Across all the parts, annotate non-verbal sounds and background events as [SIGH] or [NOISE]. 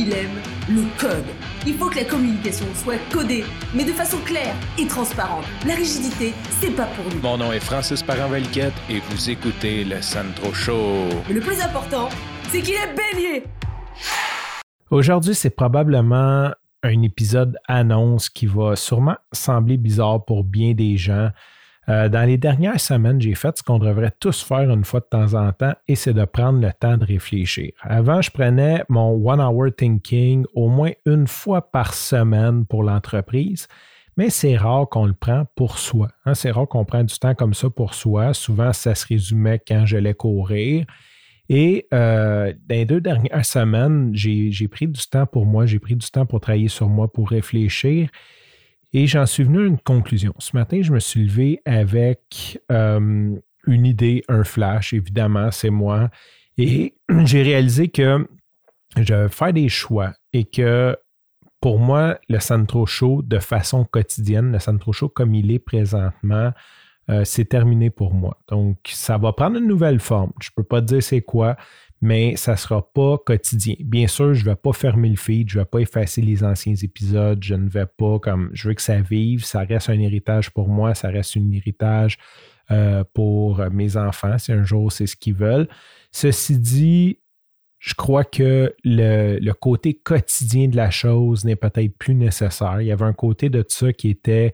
il aime le code. Il faut que la communication soit codée, mais de façon claire et transparente. La rigidité, c'est pas pour nous. Mon nom est Francis parent et vous écoutez le Sandro Show. Mais le plus important, c'est qu'il est bélier. Aujourd'hui, c'est probablement un épisode annonce qui va sûrement sembler bizarre pour bien des gens. Euh, dans les dernières semaines, j'ai fait ce qu'on devrait tous faire une fois de temps en temps et c'est de prendre le temps de réfléchir. Avant, je prenais mon One Hour Thinking au moins une fois par semaine pour l'entreprise, mais c'est rare qu'on le prend pour soi. Hein. C'est rare qu'on prenne du temps comme ça pour soi. Souvent, ça se résumait quand je l'ai courir. Et euh, dans les deux dernières semaines, j'ai pris du temps pour moi, j'ai pris du temps pour travailler sur moi, pour réfléchir. Et j'en suis venu à une conclusion. Ce matin, je me suis levé avec euh, une idée, un flash, évidemment, c'est moi. Et [CLEARS THROAT] j'ai réalisé que je faire des choix et que pour moi, le Centro Show, de façon quotidienne, le Centro Show comme il est présentement, euh, c'est terminé pour moi. Donc, ça va prendre une nouvelle forme. Je ne peux pas dire c'est quoi, mais ça ne sera pas quotidien. Bien sûr, je ne vais pas fermer le feed, je ne vais pas effacer les anciens épisodes, je ne vais pas comme je veux que ça vive, ça reste un héritage pour moi, ça reste un héritage euh, pour mes enfants, si un jour c'est ce qu'ils veulent. Ceci dit, je crois que le, le, côté quotidien de la chose n'est peut-être plus nécessaire. Il y avait un côté de ça qui était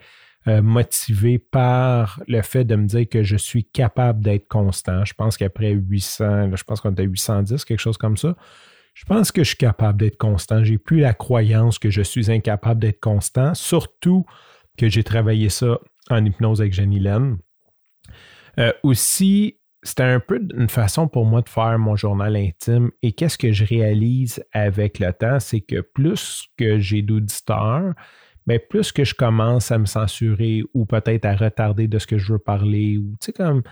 euh, motivé par le fait de me dire que je suis capable d'être constant. Je pense qu'après 800, je pense qu'on était à 810, quelque chose comme ça. Je pense que je suis capable d'être constant. J'ai plus la croyance que je suis incapable d'être constant, surtout que j'ai travaillé ça en hypnose avec Jenny. Euh, aussi, c'était un peu une façon pour moi de faire mon journal intime. Et qu'est-ce que je réalise avec le temps, c'est que plus que j'ai d'auditeurs, mais plus que je commence à me censurer ou peut-être à retarder de ce que je veux parler, ou tu sais, comme.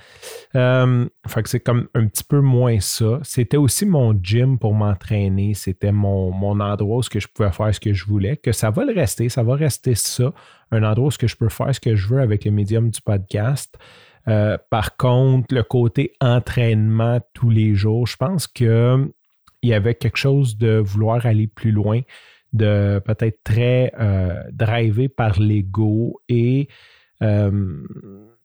Euh, fait que c'est comme un petit peu moins ça. C'était aussi mon gym pour m'entraîner. C'était mon, mon endroit où je pouvais faire ce que je voulais. Que ça va le rester, ça va rester ça. Un endroit où je peux faire ce que je veux avec le médium du podcast. Euh, par contre, le côté entraînement tous les jours, je pense qu'il y avait quelque chose de vouloir aller plus loin de peut-être très euh, drivé par l'ego et euh,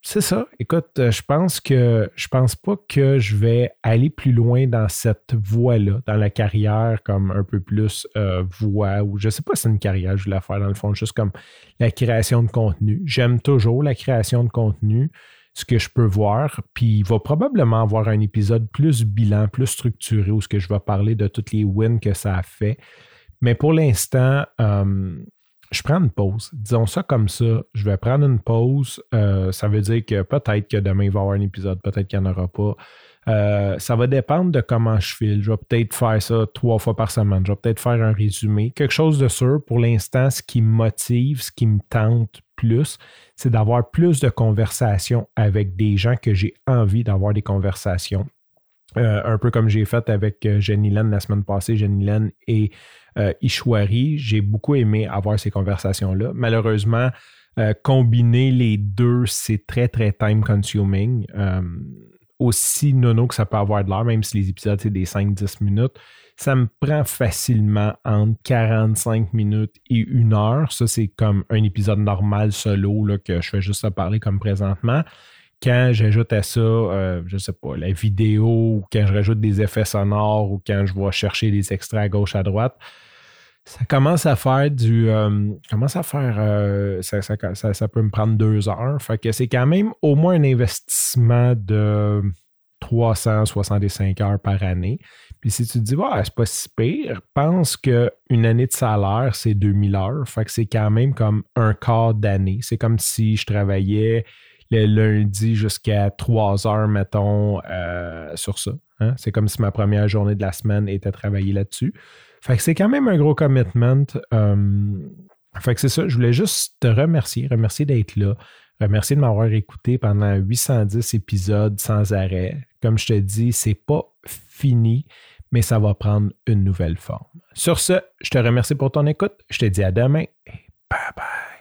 c'est ça. Écoute, je pense que je pense pas que je vais aller plus loin dans cette voie-là, dans la carrière comme un peu plus euh, voie ou je sais pas si c'est une carrière je voulais faire dans le fond, juste comme la création de contenu. J'aime toujours la création de contenu, ce que je peux voir, puis il va probablement avoir un épisode plus bilan, plus structuré où ce que je vais parler de toutes les wins que ça a fait. Mais pour l'instant, euh, je prends une pause. Disons ça comme ça. Je vais prendre une pause. Euh, ça veut dire que peut-être que demain, il va y avoir un épisode, peut-être qu'il n'y en aura pas. Euh, ça va dépendre de comment je file. Je vais peut-être faire ça trois fois par semaine. Je vais peut-être faire un résumé. Quelque chose de sûr. Pour l'instant, ce qui me motive, ce qui me tente plus, c'est d'avoir plus de conversations avec des gens que j'ai envie d'avoir des conversations. Un peu comme j'ai fait avec Jenny Len la semaine passée. Jenny Len et euh, Ishwari. J'ai beaucoup aimé avoir ces conversations-là. Malheureusement, euh, combiner les deux, c'est très, très time consuming. Euh, aussi nono que ça peut avoir de l'heure, même si les épisodes, c'est des 5-10 minutes, ça me prend facilement entre 45 minutes et une heure. Ça, c'est comme un épisode normal solo là, que je fais juste à parler comme présentement. Quand j'ajoute à ça, je je sais pas, la vidéo, ou quand je rajoute des effets sonores, ou quand je vais chercher des extraits à gauche, à droite, ça commence à faire du. Euh, commence à faire. Euh, ça, ça, peut me prendre deux heures. Fait que c'est quand même au moins un investissement de 365 heures par année. Puis si tu te dis, ouais, c'est pas si pire, pense qu'une année de salaire, c'est 2000 heures. Fait que c'est quand même comme un quart d'année. C'est comme si je travaillais le lundi jusqu'à 3 heures, mettons, euh, sur ça. Hein. C'est comme si ma première journée de la semaine était travailler là-dessus. Fait que c'est quand même un gros commitment. Euh, fait que c'est ça. Je voulais juste te remercier, remercier d'être là, remercier de m'avoir écouté pendant 810 épisodes sans arrêt. Comme je te dis, c'est pas fini, mais ça va prendre une nouvelle forme. Sur ce, je te remercie pour ton écoute. Je te dis à demain et bye bye.